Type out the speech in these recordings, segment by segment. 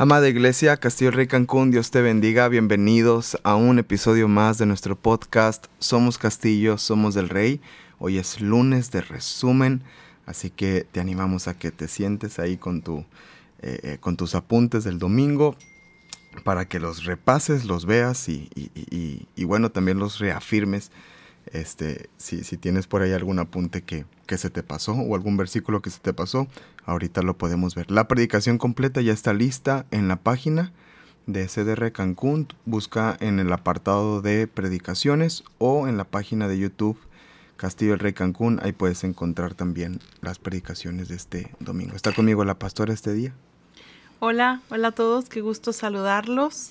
Amada Iglesia, Castillo Rey Cancún, Dios te bendiga. Bienvenidos a un episodio más de nuestro podcast. Somos Castillo, somos del Rey. Hoy es lunes de resumen, así que te animamos a que te sientes ahí con, tu, eh, eh, con tus apuntes del domingo para que los repases, los veas y, y bueno, también los reafirmes este, si, si tienes por ahí algún apunte que, que se te pasó o algún versículo que se te pasó, ahorita lo podemos ver. La predicación completa ya está lista en la página de CDR Cancún. Busca en el apartado de predicaciones o en la página de YouTube Castillo del Rey Cancún. Ahí puedes encontrar también las predicaciones de este domingo. ¿Está conmigo la pastora este día? Hola, hola a todos, qué gusto saludarlos.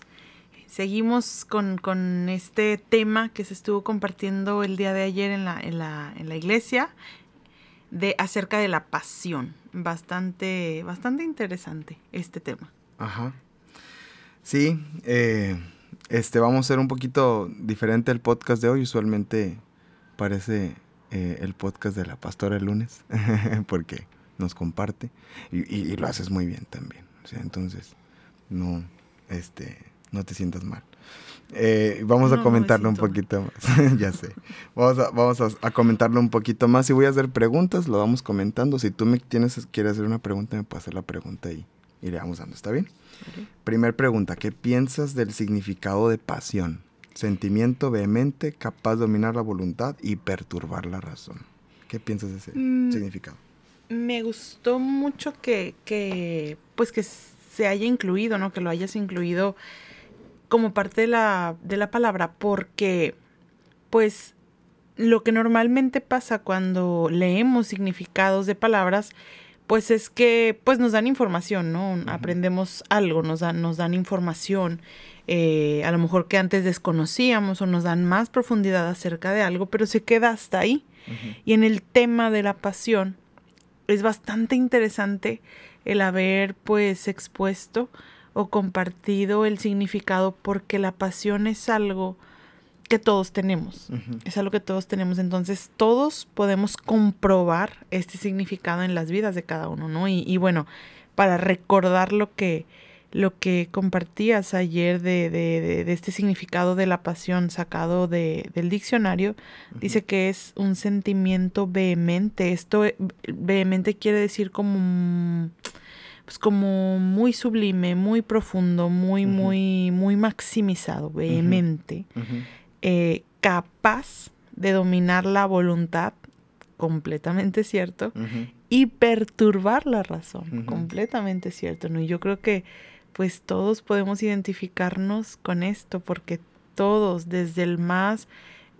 Seguimos con, este tema que se estuvo compartiendo el día de ayer en la, en la, en la iglesia de acerca de la pasión. Bastante, bastante interesante este tema. Ajá. Sí, eh, este vamos a ser un poquito diferente el podcast de hoy. Usualmente parece eh, el podcast de la pastora el lunes, porque nos comparte y, y, lo haces muy bien también. O sea, entonces, no, este, no te sientas mal. Eh, vamos a comentarlo un poquito más. ya sé. Vamos, a, vamos a, comentarlo un poquito más. Si voy a hacer preguntas, lo vamos comentando. Si tú me tienes, quieres hacer una pregunta, me puedes hacer la pregunta y, y le vamos dando. ¿Está bien? Primer pregunta. ¿Qué piensas del significado de pasión? Sentimiento vehemente, capaz de dominar la voluntad y perturbar la razón. ¿Qué piensas de ese mm, significado? Me gustó mucho que, que, pues que se haya incluido, ¿no? Que lo hayas incluido como parte de la, de la palabra porque pues lo que normalmente pasa cuando leemos significados de palabras pues es que pues nos dan información, ¿no? Aprendemos algo, nos dan, nos dan información, eh, a lo mejor que antes desconocíamos o nos dan más profundidad acerca de algo, pero se queda hasta ahí. Y en el tema de la pasión es bastante interesante el haber pues expuesto o compartido el significado porque la pasión es algo que todos tenemos. Es algo que todos tenemos. Entonces, todos podemos comprobar este significado en las vidas de cada uno, ¿no? Y, bueno, para recordar lo que, lo que compartías ayer de, de, este significado de la pasión sacado de, del diccionario, dice que es un sentimiento vehemente. Esto eh, vehemente quiere decir como pues como muy sublime, muy profundo, muy, muy, muy maximizado, vehemente, eh, capaz de dominar la voluntad, completamente cierto, y perturbar la razón, completamente cierto, ¿no? Y yo creo que pues todos podemos identificarnos con esto, porque todos, desde el más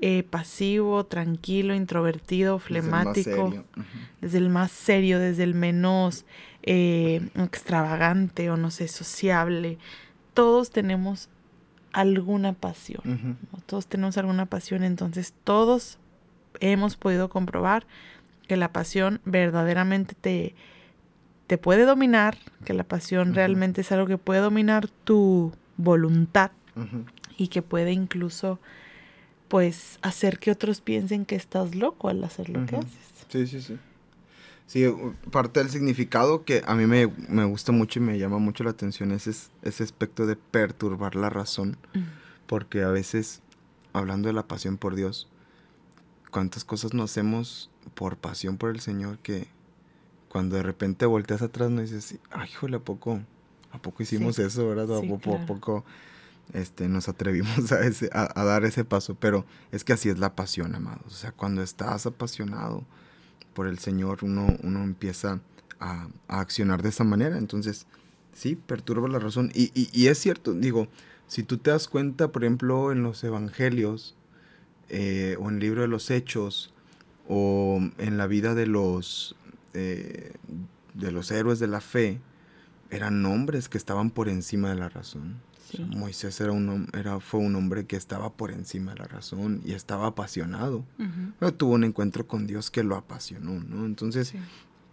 eh, pasivo, tranquilo, introvertido, flemático, desde el más serio, desde el menos eh, extravagante o no sé, sociable. Todos tenemos alguna pasión, todos tenemos alguna pasión, entonces todos hemos podido comprobar que la pasión verdaderamente te, te puede dominar, que la pasión realmente es algo que puede dominar tu voluntad y que puede incluso pues hacer que otros piensen que estás loco al hacer lo que haces. Sí, sí, sí. Sí, parte del significado que a mí me, gusta mucho y me llama mucho la atención es ese, aspecto de perturbar la razón, porque a veces, hablando de la pasión por Dios, cuántas cosas no hacemos por pasión por el Señor que cuando de repente volteas atrás no dices, ay, híjole, ¿a poco, ¿a poco hicimos eso, verdad? ¿A, poco, poco este, nos atrevimos a, ese, a, dar ese paso? Pero es que así es la pasión, amados. O sea, cuando estás apasionado, por el Señor, uno, uno empieza a, accionar de esa manera. Entonces, sí, perturba la razón. Y, es cierto, digo, si tú te das cuenta, por ejemplo, en los evangelios, eh, o en el libro de los hechos, o en la vida de los, eh, de los héroes de la fe, eran hombres que estaban por encima de la razón. Moisés era un, era, fue un hombre que estaba por encima de la razón y estaba apasionado. tuvo un encuentro con Dios que lo apasionó, ¿no? Entonces,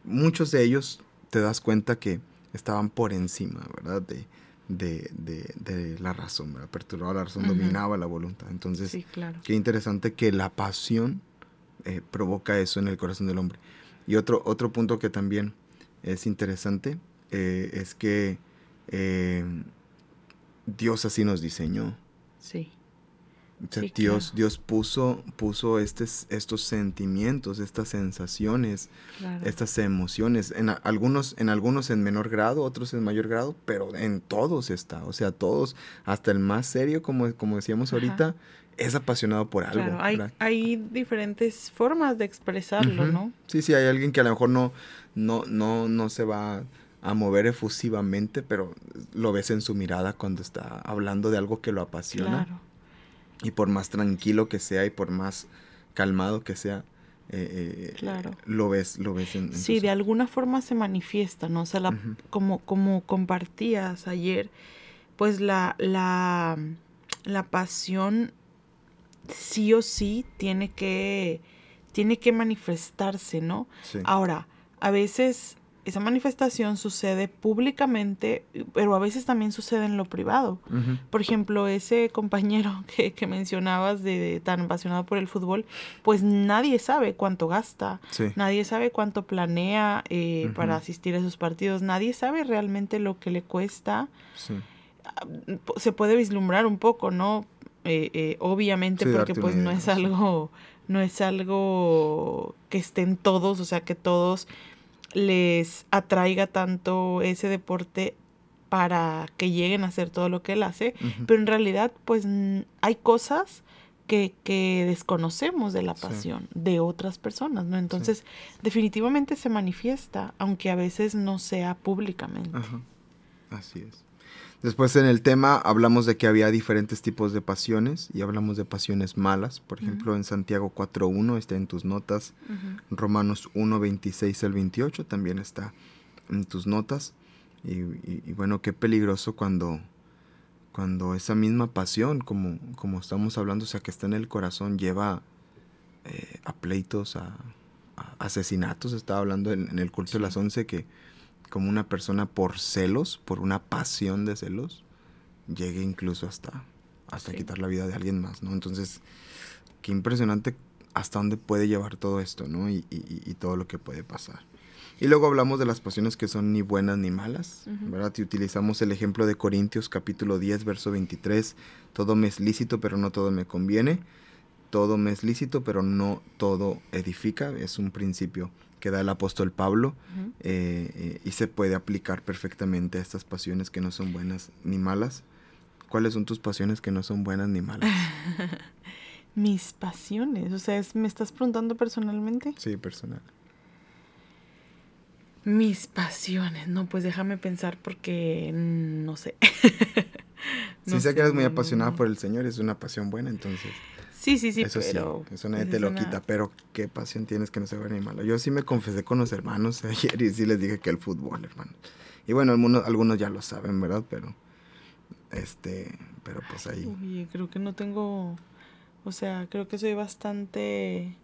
muchos de ellos te das cuenta que estaban por encima, ¿verdad? De, de, la razón, ¿verdad? Perturbaba la razón, dominaba la voluntad. Entonces, qué interesante que la pasión eh, provoca eso en el corazón del hombre. Y otro, otro punto que también es interesante eh, es que eh, Dios así nos diseñó. Sí. O sea, Sí, Dios, claro. Dios puso, puso estes- estos sentimientos, estas sensaciones, Claro. estas emociones, en a- algunos, en algunos en menor grado, otros en mayor grado, pero en todos está. O sea, todos, hasta el más serio, como, como decíamos Ajá. ahorita, es apasionado por algo. Claro, hay, diferentes formas de expresarlo. ¿no? Sí, sí, hay alguien que a lo mejor no, no, no, no se va a mover efusivamente, pero lo ves en su mirada cuando está hablando de algo que lo apasiona. Claro. Y por más tranquilo que sea y por más calmado que sea, eh, eh, Claro. lo ves, lo ves en, en Sí, de alguna forma se manifiesta, ¿no? O sea, la, como, como compartías ayer, pues la, la, la pasión sí o sí tiene que, tiene que manifestarse, ¿no? Sí. Ahora, a veces esa manifestación sucede públicamente, pero a veces también sucede en lo privado. Por ejemplo, ese compañero que, que mencionabas de, de tan apasionado por el fútbol, pues nadie sabe cuánto gasta, Sí. nadie sabe cuánto planea eh, para asistir a esos partidos, nadie sabe realmente lo que le cuesta. Sí. Po- Se puede vislumbrar un poco, ¿no? Eh, eh, obviamente Sí, porque pues no es algo, no es algo que estén todos, o sea que todos les atraiga tanto ese deporte para que lleguen a hacer todo lo que él hace, pero en realidad pues hay cosas que, que desconocemos de la Sí. pasión de otras personas, ¿no? Entonces definitivamente se manifiesta, aunque a veces no sea públicamente. Ajá. Así es. Después en el tema hablamos de que había diferentes tipos de pasiones y hablamos de pasiones malas. Por ejemplo, en Santiago 4.1 está en tus notas. Ujú. Romanos 1, 26 al 28 también está en tus notas. Y, y- y bueno, qué peligroso cuando, cuando esa misma pasión, como, como estamos hablando, o sea, que está en el corazón, lleva eh, a pleitos, a, a asesinatos. Estaba hablando en, en el culto de las 11 que como una persona por celos, por una pasión de celos, llegue incluso hasta, hasta Sí. quitar la vida de alguien más, ¿no? Entonces, qué impresionante hasta dónde puede llevar todo esto, ¿no? Y, y- y todo lo que puede pasar. Y luego hablamos de las pasiones que son ni buenas ni malas. ¿verdad? Y utilizamos el ejemplo de Corintios capítulo 10, verso 23, todo me es lícito, pero no todo me conviene, todo me es lícito, pero no todo edifica, es un principio que da el apóstol Pablo eh, eh, y se puede aplicar perfectamente a estas pasiones que no son buenas ni malas. ¿Cuáles son tus pasiones que no son buenas ni malas? Mis pasiones, o sea, es- ¿me estás preguntando personalmente? Sí, personal. Mis pasiones, no, pues déjame pensar porque no sé. Si sé que eres muy apasionada por el Señor, es una pasión buena, entonces Sí, sí, sí, eso pero... sí, eso nadie pues, te lo una- quita, pero qué pasión tienes que no buena ni mala. Yo sí me confesé con los hermanos ayer y sí les dije que el fútbol, hermano. Y bueno, algunos, algunos ya lo saben, ¿verdad? Pero, este, pero pues ahí. Oye, creo que no tengo... O sea, creo que soy bastante...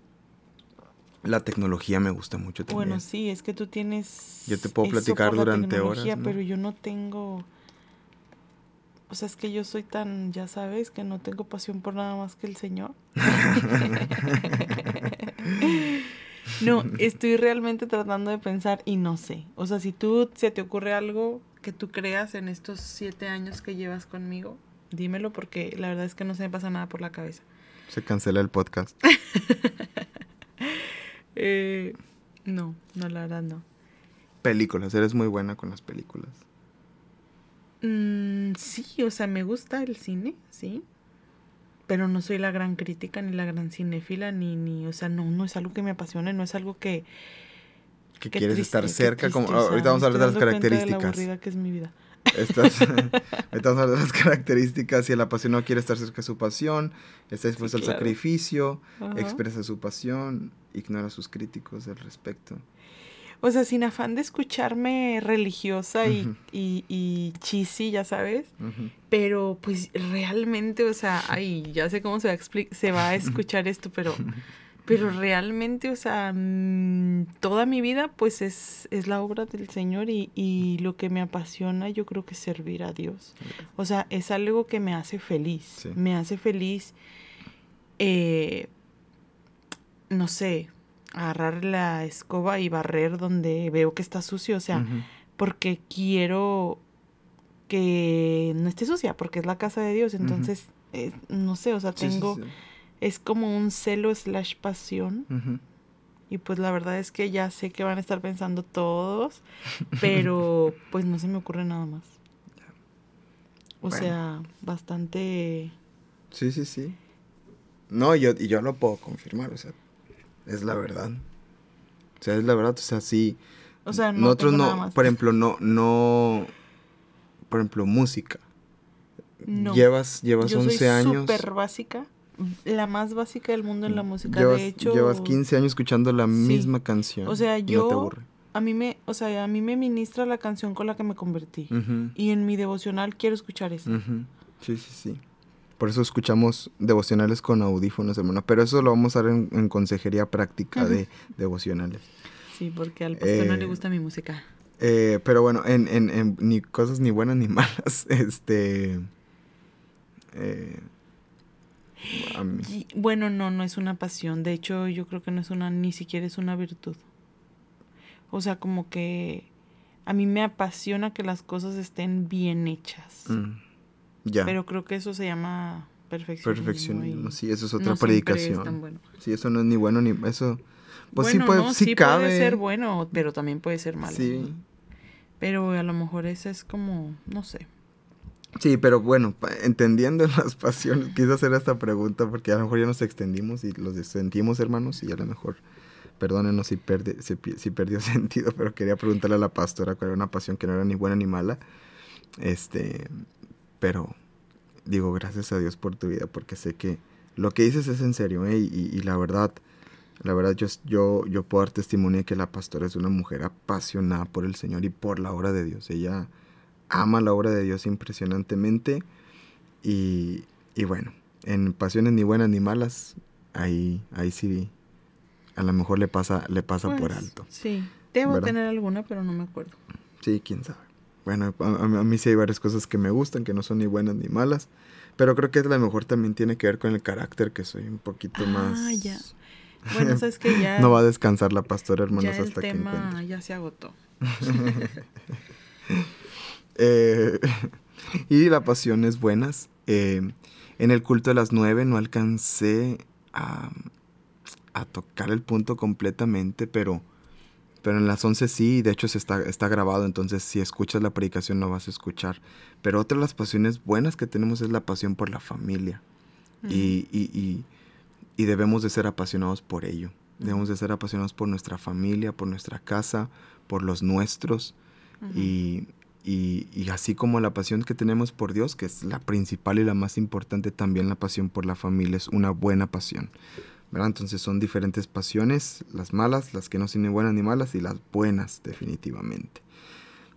La tecnología me gusta mucho también. Bueno, sí, es que tú tienes... Yo te puedo platicar durante horas, ¿no? Pero yo no tengo... O sea, es que yo soy tan, ya sabes, que no tengo pasión por nada más que el Señor. no, estoy realmente tratando de pensar y no sé. O sea, si tú se te ocurre algo que tú creas en estos siete años que llevas conmigo, dímelo porque la verdad es que no se me pasa nada por la cabeza. Se cancela el podcast. Eh, no, no, la verdad no. Películas, eres muy buena con las películas. Mm, sí, o sea, me gusta el cine, sí. Pero no soy la gran crítica ni la gran cinéfila, ni, ni, o sea, no, no es algo que me apasione, no es algo que... Que quieres triste, estar cerca, como triste, o sea, ahorita vamos a hablar de las cuenta de la características. que es mi vida. Estás, ahorita vamos a hablar de las características. Si el apasionado quiere estar cerca de su pasión, está dispuesto al claro. sacrificio, Ajá. expresa su pasión, ignora a sus críticos al respecto. O sea, sin afán de escucharme religiosa y, Ujú. y, y cheesy, ya sabes. Pero pues realmente, o sea, ay, ya sé cómo se va a, se va a escuchar esto, pero, pero realmente, o sea, mm, toda mi vida pues es, es la obra del Señor y, y lo que me apasiona yo creo que es servir a Dios. O sea, es algo que me hace feliz, Sí. me hace feliz, eh, no sé, agarrar la escoba y barrer donde veo que está sucio, o sea, porque quiero que no esté sucia, porque es la casa de Dios. Entonces, eh, no sé, o sea, tengo, es como un celo slash pasión. Y pues la verdad es que ya sé que van a estar pensando todos, pero pues no se me ocurre nada más. O sea, bastante... Sí, sí, sí. No, yo, y yo lo puedo confirmar, o sea, es la verdad. O sea, es la verdad, o sea, sí. O sea, no nosotros no, por ejemplo, no, no, por ejemplo, música. No. Llevas, llevas yo 11 soy años. súper básica, la más básica del mundo en la música. Llevas, de hecho, llevas 15 años escuchando la misma canción. O sea, yo, a mí me, o sea, a mí me ministra la canción con la que me convertí. Y en mi devocional quiero escuchar eso. Sí, sí, sí. Por eso escuchamos devocionales con audífonos, hermano. Pero eso lo vamos a ver en, consejería práctica de devocionales. Sí, porque al pastor no le eh, gusta mi música. Eh, pero bueno, en, en, en, ni cosas ni buenas ni malas. Este. Eh, bueno, no, no es una pasión. De hecho, yo creo que no es una, ni siquiera es una virtud. O sea, como que a mí me apasiona que las cosas estén bien hechas. Mm, ya. Pero creo que eso se llama perfeccionismo. Perfeccionismo, sí, eso es otra predicación. Sí, eso no es ni bueno ni eso. Pues sí puede, sí, puede ser bueno, pero también puede ser malo. Sí. Pero a lo mejor esa es como, no sé. Sí, pero bueno, entendiendo las pasiones, quise hacer esta pregunta porque a lo mejor ya nos extendimos y los sentimos, hermanos, y a lo mejor perdónenos si, si, perdió sentido, pero quería preguntarle a la pastora cuál era una pasión que no era ni buena ni mala. Este, pero digo, gracias a Dios por tu vida, porque sé que lo que dices es en serio, ¿eh? y, la verdad, la verdad yo, yo, yo puedo dar testimonio de que la pastora es una mujer apasionada por el Señor y por la obra de Dios. Ella ama la obra de Dios impresionantemente y, y bueno, en pasiones ni buenas ni malas, ahí, ahí sí a lo mejor le pasa, le pasa por pues, alto. Sí, debo tener alguna, pero no me acuerdo. Sí, quién sabe. Bueno, a, mí sí hay varias cosas que me gustan, que no son ni buenas ni malas, pero creo que a lo mejor también tiene que ver con el carácter, que soy un poquito ah, más... ya. Bueno, sabes que ya... no va a descansar la pastora, hermanos, ya hasta el tema ya se agotó. eh, y la pasión es buenas. Eh, en el culto de las nueve no alcancé a a tocar el punto completamente, pero, pero en las 11 sí, de hecho se está, está grabado, entonces si escuchas la predicación lo vas a escuchar. Pero otra de las pasiones buenas que tenemos es la pasión por la familia. y, y, y, debemos de ser apasionados por ello. Debemos de ser apasionados por nuestra familia, por nuestra casa, por los nuestros. y, y, así como la pasión que tenemos por Dios, que es la principal y la más importante, también la pasión por la familia es una buena pasión. Entonces son diferentes pasiones, las malas, las que no son ni buenas ni malas, y las buenas definitivamente.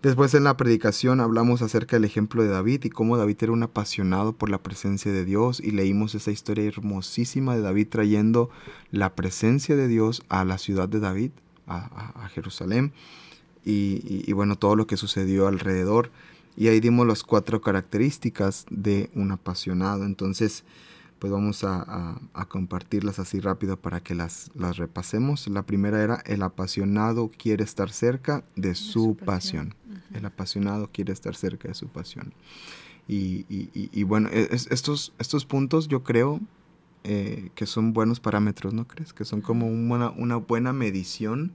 Después en la predicación hablamos acerca del ejemplo de David y cómo David era un apasionado por la presencia de Dios y leímos esa historia hermosísima de David trayendo la presencia de Dios a la ciudad de David, a, Jerusalén, y, y, bueno, todo lo que sucedió alrededor. Y ahí dimos las cuatro características de un apasionado. Entonces, pues vamos a, compartirlas así rápido para que las, las repasemos. La primera era el apasionado quiere estar cerca de, su, pasión. El apasionado quiere estar cerca de su pasión. Y, bueno, e, estos, estos puntos yo creo eh, que son buenos parámetros, ¿no crees? Que son como una, una buena medición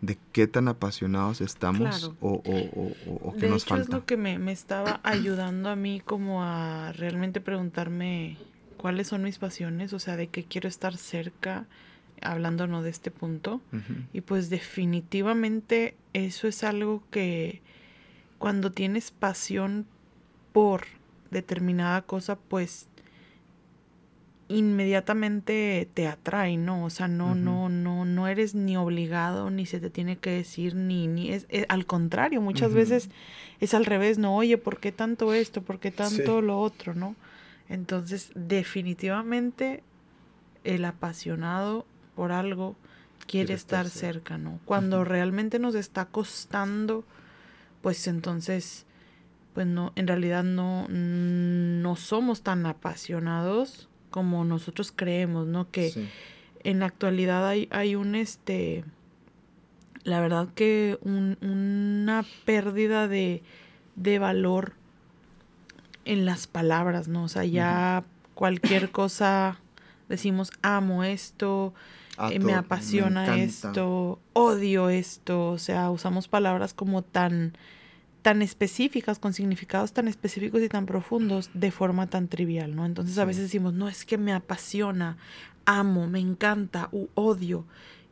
de qué tan apasionados estamos o, o, qué nos falta. Es lo que me, me, estaba ayudando a mí como a realmente preguntarme cuáles son mis pasiones, o sea, de qué quiero estar cerca, hablándonos de este punto. Y pues definitivamente eso es algo que cuando tienes pasión por determinada cosa, pues inmediatamente te atrae, ¿no? O sea, no, no, no, no eres ni obligado, ni se te tiene que decir, ni, ni es, al contrario, muchas veces es al revés, no, oye, ¿por qué tanto esto? ¿Por qué tanto lo otro? ¿no? Entonces, definitivamente el apasionado por algo quiere, estar, cerca, ¿no? Cuando realmente nos está costando, pues entonces, pues no, en realidad no, no somos tan apasionados como nosotros creemos, ¿no? Que en la actualidad hay, hay un este, la verdad que un, una pérdida de, de valor en las palabras, ¿no? O sea, ya cualquier cosa decimos amo esto, eh, me apasiona esto, odio esto, o sea, usamos palabras como tan tan específicas, con significados tan específicos y tan profundos de forma tan trivial, ¿no? Entonces a Sí. veces decimos, no, es que me apasiona, amo, me encanta, u odio.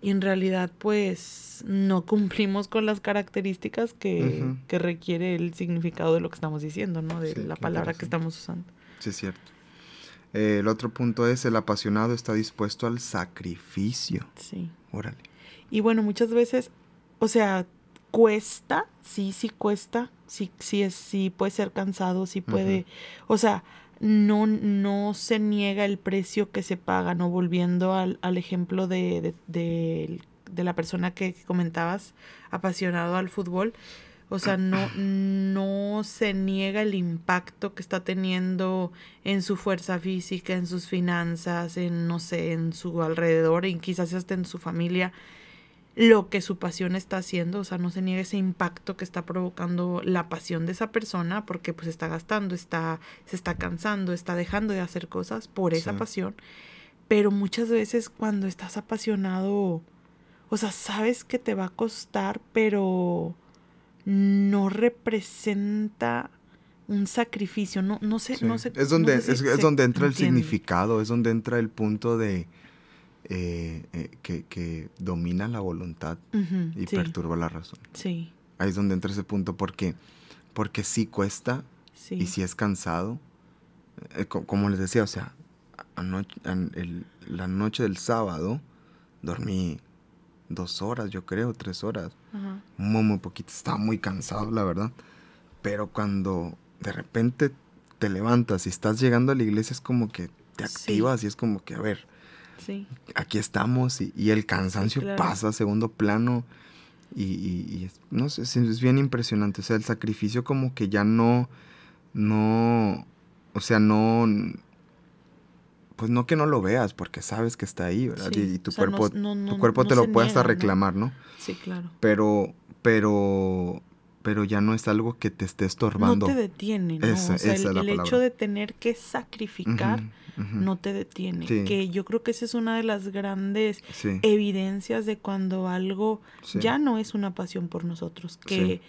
Y en realidad, pues, no cumplimos con las características que, que requiere el significado de lo que estamos diciendo, ¿no? De Sí, la palabra que estamos usando. Sí, es cierto. Eh, el otro punto es el apasionado está dispuesto al sacrificio. Sí. Órale. Y bueno, muchas veces, o sea, cuesta, sí, sí cuesta, sí, sí es, sí puede ser cansado, sí puede, o sea, no, no se niega el precio que se paga, ¿no? Volviendo al, al ejemplo de, de, de- de la persona que comentabas, apasionado al fútbol. O sea, no, no se niega el impacto que está teniendo en su fuerza física, en sus finanzas, en, no sé, en su alrededor, y quizás hasta en su familia, lo que su pasión está haciendo. O sea, no se niega ese impacto que está provocando la pasión de esa persona, porque pues está gastando, está, se está cansando, está dejando de hacer cosas por esa Sí. pasión. Pero muchas veces cuando estás apasionado, o sea, sabes que te va a costar, pero no representa un sacrificio, no, no sé, Sí. no sé. es donde, no sé si es, donde entra el significado, es donde entra el punto de eh, eh, que, que domina la voluntad Ujú, y sí, perturba la razón. sí, Ahí es donde entra ese punto porque, porque sí cuesta sí. y si es cansado. Eh, co- como les decía, o sea, anoche, an- el- la noche del sábado dormí dos horas, yo creo, tres horas. Ajá. Muy, muy poquito. Estaba muy cansado, la verdad. Pero cuando de repente te levantas y estás llegando a la iglesia, es como que te Sí. activas y es como que, a ver, Sí, aquí estamos y, y el cansancio claro. pasa a segundo plano. Y, y- y es, no sé, es, es bien impresionante. O sea, el sacrificio como que ya no, no, o sea, no, pues no que no lo veas porque sabes que está ahí, ¿verdad? Sí, Y, tu o sea, no- cuerpo, no- tu cuerpo no te lo puede hasta reclamar, ¿no? sí, claro. Pero, pero, pero ya no es algo que te esté estorbando. No te detiene, ¿no? Esa- o sea, esa el, es la el hecho de tener que sacrificar no te detiene. Sí. Que yo creo que esa es una de las grandes Sí, evidencias de cuando algo sí, ya no es una pasión por nosotros. Que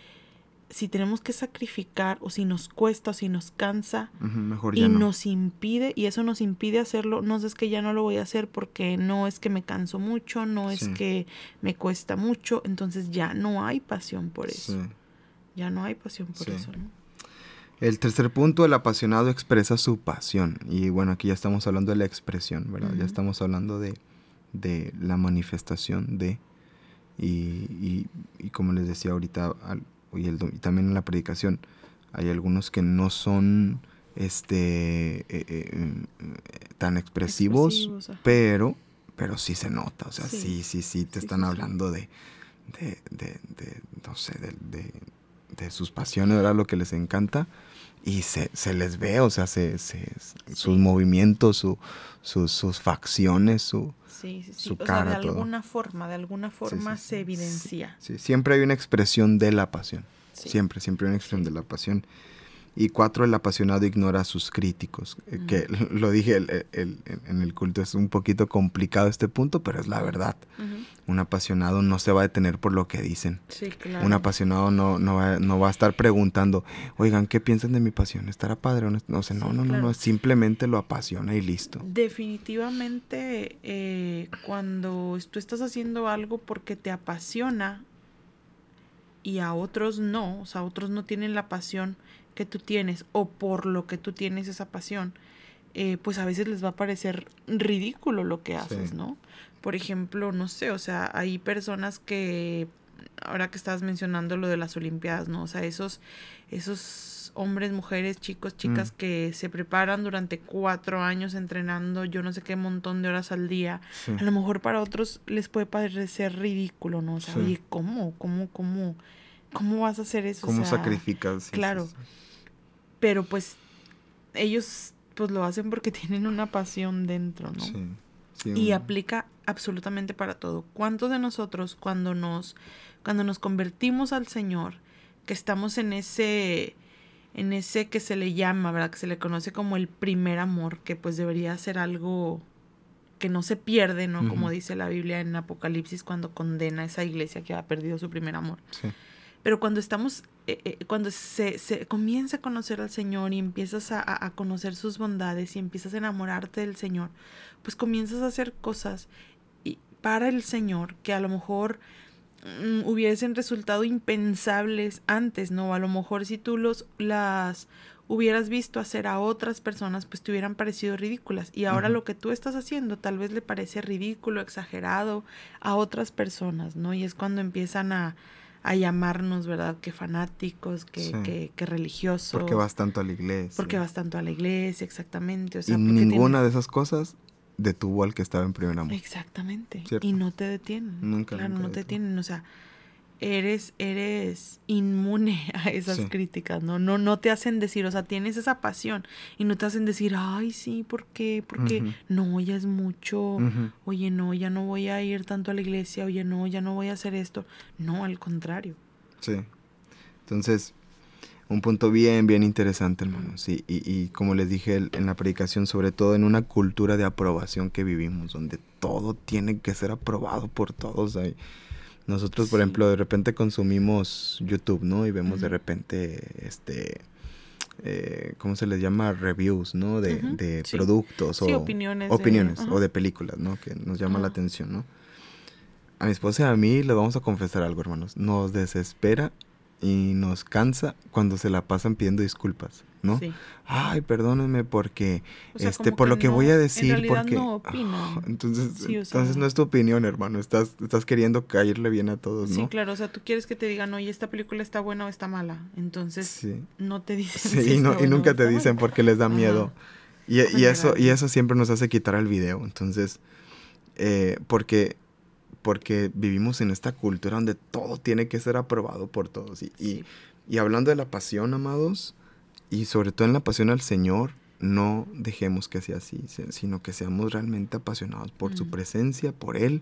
si tenemos que sacrificar o si nos cuesta o si nos cansa ujú, mejor y no. nos impide, y eso nos impide hacerlo, no es que ya no lo voy a hacer porque no es que me canso mucho, no es que me cuesta mucho, entonces ya no hay pasión por eso. Sí. Ya no hay pasión por Sí. eso, ¿no? El tercer punto, el apasionado expresa su pasión. Y bueno, aquí ya estamos hablando de la expresión, ¿verdad? Ya estamos hablando de, de la manifestación de... Y, y- y como les decía ahorita, al- y, el y también en la predicación, hay algunos que no son este eh, eh, mm, tan expresivos, pero, pero sí se nota. O sea, Sí. sí, sí, sí, te Sí, están sí. hablando de, de, de, de, no sé, de, de, sus pasiones, ¿verdad? Lo que les encanta. Y se, se les ve, o sea, se, se- sus movimientos, su, sus, sus facciones, su... Sí, sí, sí. su o sea, cara, de todo. alguna forma, de alguna forma sí, se evidencia. Sí, siempre hay una expresión de la pasión. Siempre, siempre hay una expresión de la pasión. Y cuatro, el apasionado ignora a sus críticos. eh, Que lo dije el- el- el- en el culto, es un poquito complicado este punto, pero es la verdad. Un apasionado no se va a detener por lo que dicen. Sí, claro. Un apasionado no, no, va, no va a estar preguntando, oigan, ¿qué piensan de mi pasión? ¿Estará padre o no? No sé, no, Sí, no, no, no, simplemente lo apasiona y listo. Definitivamente, eh, cuando tú estás haciendo algo porque te apasiona y a otros no, o sea, otros no tienen la pasión que tú tienes o por lo que tú tienes esa pasión, eh, pues a veces les va a parecer ridículo lo que haces, Sí. ¿no? Por ejemplo, no sé, o sea, hay personas que, ahora que estabas mencionando lo de las Olimpiadas, ¿no? O sea, esos, esos hombres, mujeres, chicos, chicas Mm. que se preparan durante cuatro años entrenando yo no sé qué montón de horas al día, Sí. a lo mejor para otros les puede parecer ridículo, ¿no? O sea, Sí. oye, ¿cómo? ¿Cómo? ¿Cómo? ¿Cómo vas a hacer eso? O ¿Cómo sea, sacrificas? Claro. Pero pues ellos pues lo hacen porque tienen una pasión dentro, ¿no? Sí, sí, Y aplica absolutamente para todo. ¿Cuántos de nosotros cuando nos cuando nos convertimos al Señor, que estamos en ese en ese que se le llama, ¿verdad? Que se le conoce como el primer amor, que pues debería ser algo que no se pierde, ¿no? Como dice la Biblia en Apocalipsis cuando condena a esa iglesia que ha perdido su primer amor. Sí. Pero cuando estamos, eh, eh, cuando se, se, comienza a conocer al Señor y empiezas a, a, conocer sus bondades y empiezas a enamorarte del Señor, pues comienzas a hacer cosas y, para el Señor que a lo mejor mm, hubiesen resultado impensables antes, ¿no? A lo mejor si tú los, las hubieras visto hacer a otras personas, pues te hubieran parecido ridículas. Y ahora lo que tú estás haciendo tal vez le parece ridículo, exagerado a otras personas, ¿no? Y es cuando empiezan a, a llamarnos, ¿verdad? Que fanáticos, que, que, que, religiosos. Porque vas tanto a la iglesia. Porque vas tanto a la iglesia, exactamente. O sea, y ninguna de esas cosas detuvo al que estaba en primer amor. Exactamente. Y no te detienen. Nunca. Claro, no te detienen. O sea, eres, eres inmune a esas críticas, ¿no? ¿no? No te hacen decir, o sea, tienes esa pasión y no te hacen decir, ay, sí, ¿por qué? Porque no, ya es mucho, oye, no, ya no voy a ir tanto a la iglesia, oye, no, ya no voy a hacer esto. No, al contrario. Sí. Entonces, un punto bien, bien interesante, hermanos. Y, y, y como les dije en la predicación, sobre todo en una cultura de aprobación que vivimos, donde todo tiene que ser aprobado por todos. Hay, nosotros, por ejemplo, de repente consumimos YouTube, ¿no? Y vemos de repente, este, eh, ¿cómo se les llama? Reviews, ¿no? De, de productos o opiniones. Opiniones o de películas, ¿no? Que nos llama la atención, ¿no? A mi esposa y a mí le vamos a confesar algo, hermanos. Nos desespera y nos cansa cuando se la pasan pidiendo disculpas. ¿No? Ay, perdónenme porque, este, por lo que voy a decir, porque... No entonces, entonces no es tu opinión, hermano, estás, estás queriendo caerle bien a todos, ¿no? Sí, claro, o sea, tú quieres que te digan, oye, esta película está buena o está mala, entonces no te dicen. Sí, y, nunca te dicen porque les da miedo. Y, y eso, y eso siempre nos hace quitar el video, entonces, eh, porque porque vivimos en esta cultura donde todo tiene que ser aprobado por todos. Y, y, y, hablando de la pasión, amados, y sobre todo en la pasión al Señor, no dejemos que sea así, sino que seamos realmente apasionados por su presencia, por Él,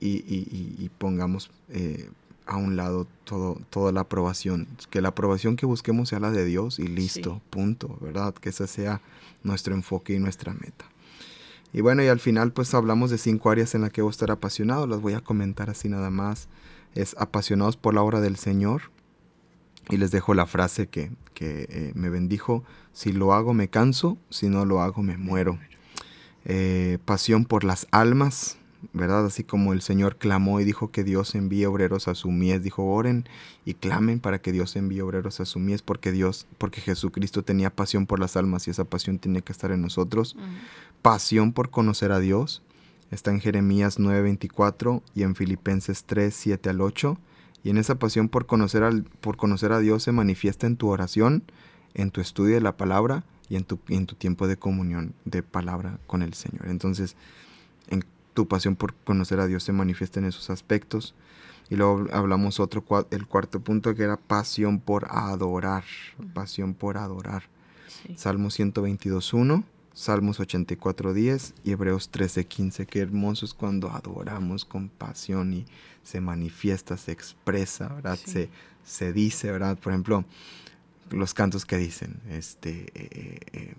y, pongamos eh, a un lado todo, toda la aprobación. Que la aprobación que busquemos sea la de Dios y listo, punto, ¿verdad? Que ese sea nuestro enfoque y nuestra meta. Y bueno, y al final pues hablamos de cinco áreas en las que voy a estar apasionado, las voy a comentar así nada más. Es apasionados por la obra del Señor, y les dejo la frase que, eh, me bendijo, si lo hago me canso, si no lo hago me muero. Eh, pasión por las almas, ¿verdad? Así como el Señor clamó y dijo que Dios envíe obreros a su mies, dijo oren y clamen para que Dios envíe obreros a su mies, porque Dios, porque Jesucristo tenía pasión por las almas y esa pasión tiene que estar en nosotros. Pasión por conocer a Dios, está en Jeremías 9:24 y en Filipenses 3, 7 al 8 y en esa pasión por conocer, al, por conocer a Dios se manifiesta en tu oración, en tu estudio de la palabra y en tu, en tu tiempo de comunión de palabra con el Señor. Entonces, en tu pasión por conocer a Dios se manifiesta en esos aspectos. Y luego hablamos otro, el cuarto punto que era pasión por adorar, pasión por adorar. Salmo 122.1 Salmos 84.10 y Hebreos 13.15. Qué hermoso es cuando adoramos con pasión y se manifiesta, se expresa, ¿verdad? Se, se dice, ¿verdad? Por ejemplo, los cantos que dicen, este, eh, eh,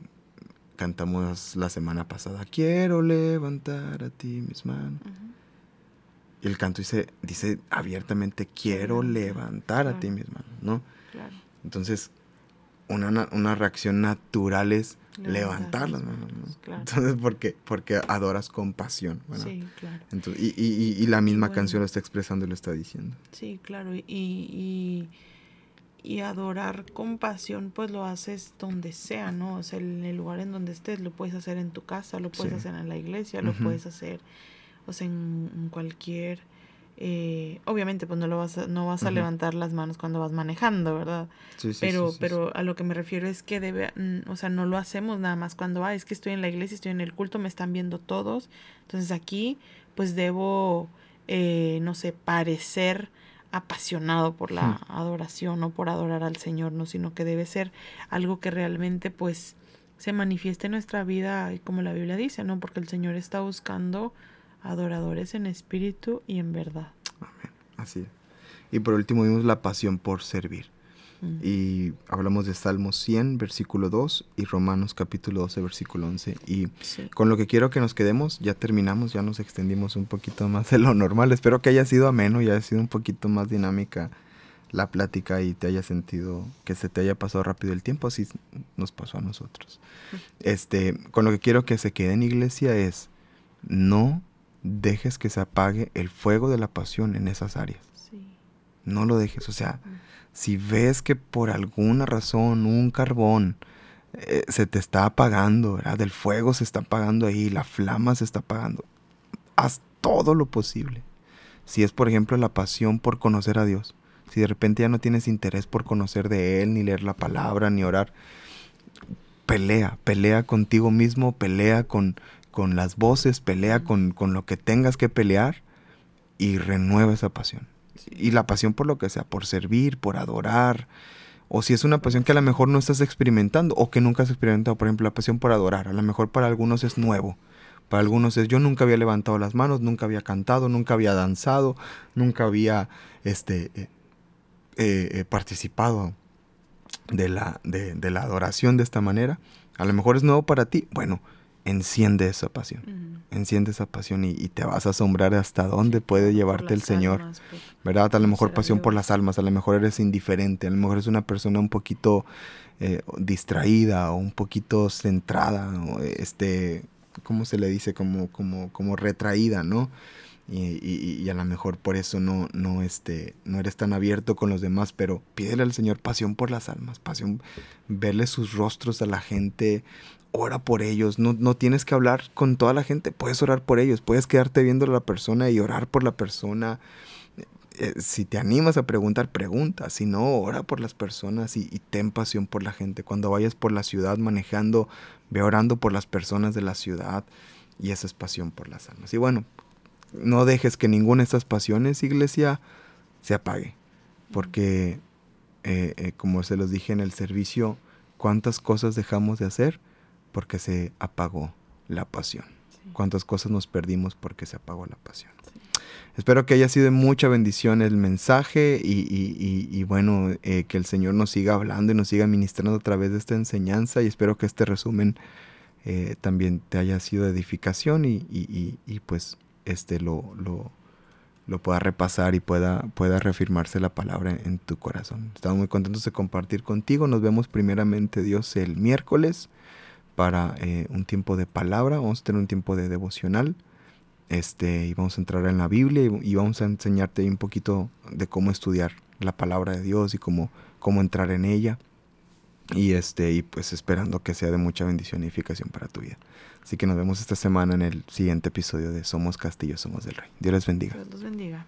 cantamos la semana pasada, quiero levantar a ti mis manos. Y el canto dice, dice abiertamente, quiero levantar a ti mis manos, ¿no? Entonces, una, una reacción natural es levantar las manos. Entonces, porque, porque adoras con pasión. Sí, claro. y, y, y, la misma canción lo está expresando y lo está diciendo. Sí, claro. Y, y, adorar con pasión, pues lo haces donde sea, ¿no? O sea, en el lugar en donde estés, lo puedes hacer en tu casa, lo puedes hacer en la iglesia, lo puedes hacer, o sea, en cualquier eh, obviamente pues no lo vas a, no vas a levantar las manos cuando vas manejando, ¿verdad? Sí, sí, pero, pero a lo que me refiero es que debe, mm, o sea, no lo hacemos nada más cuando, ah, es que estoy en la iglesia, estoy en el culto, me están viendo todos, entonces aquí pues debo, eh, no sé, parecer apasionado por la adoración o por adorar al Señor, no, sino que debe ser algo que realmente pues se manifieste en nuestra vida, como la Biblia dice, ¿no? Porque el Señor está buscando adoradores en espíritu y en verdad. Amén. Así es. Y por último vimos la pasión por servir. Y hablamos de Salmos 100, versículo 2 y Romanos capítulo 12, versículo 11. Y con lo que quiero que nos quedemos, ya terminamos, ya nos extendimos un poquito más de lo normal. Espero que haya sido ameno y haya sido un poquito más dinámica la plática y te haya sentido que se te haya pasado rápido el tiempo, así nos pasó a nosotros. Este, con lo que quiero que se quede en iglesia es no dejes que se apague el fuego de la pasión en esas áreas. No lo dejes, o sea, si ves que por alguna razón un carbón eh, se te está apagando, ¿verdad? El fuego se está apagando ahí, la flama se está apagando, haz todo lo posible. Si es, por ejemplo, la pasión por conocer a Dios, si de repente ya no tienes interés por conocer de Él, ni leer la palabra, ni orar, pelea, pelea contigo mismo, pelea con, con las voces, pelea con, con lo que tengas que pelear y renueva esa pasión. Y la pasión por lo que sea, por servir, por adorar, o si es una pasión que a lo mejor no estás experimentando o que nunca has experimentado, por ejemplo, la pasión por adorar, a lo mejor para algunos es nuevo. Para algunos es yo nunca había levantado las manos, nunca había cantado, nunca había danzado, nunca había este eh, eh, eh, participado de la, de, la adoración de esta manera, a lo mejor es nuevo para ti, bueno, enciende esa pasión, enciende esa pasión y, te vas a asombrar hasta dónde puede llevarte el Señor, ¿verdad? A lo mejor pasión por las almas, a lo mejor eres indiferente, a lo mejor eres una persona un poquito eh, distraída o un poquito centrada, o este, ¿cómo se le dice? Como, como, como retraída, ¿no? Y, a lo mejor por eso no, no, este, no eres tan abierto con los demás, pero pídele al Señor pasión por las almas, pasión, verle sus rostros a la gente, ora por ellos, no, no tienes que hablar con toda la gente, puedes orar por ellos, puedes quedarte viendo a la persona y orar por la persona. Eh, si te animas a preguntar, pregunta, si no, ora por las personas y, y ten pasión por la gente. Cuando vayas por la ciudad manejando, ve orando por las personas de la ciudad y esa es pasión por las almas. Y bueno, no dejes que ninguna de estas pasiones, iglesia, se apague. Porque, eh, eh, como se los dije en el servicio, ¿cuántas cosas dejamos de hacer? Porque se apagó la pasión. ¿Cuántas cosas nos perdimos porque se apagó la pasión? Espero que haya sido de mucha bendición el mensaje y, bueno, eh, que el Señor nos siga hablando y nos siga ministrando a través de esta enseñanza y espero que este resumen también te haya sido de edificación y, pues este, lo, lo, lo pueda repasar y pueda, pueda reafirmarse la palabra en, tu corazón. Estamos muy contentos de compartir contigo. Nos vemos primeramente, Dios, el miércoles para eh, un tiempo de palabra. Vamos a tener un tiempo de devocional. Este, y vamos a entrar en la Biblia y, vamos a enseñarte un poquito de cómo estudiar la palabra de Dios y cómo, cómo entrar en ella. Y este, y pues esperando que sea de mucha bendición y edificación para tu vida. Así que nos vemos esta semana en el siguiente episodio de Somos Castillo, Somos del Rey. Dios les bendiga. Dios los bendiga.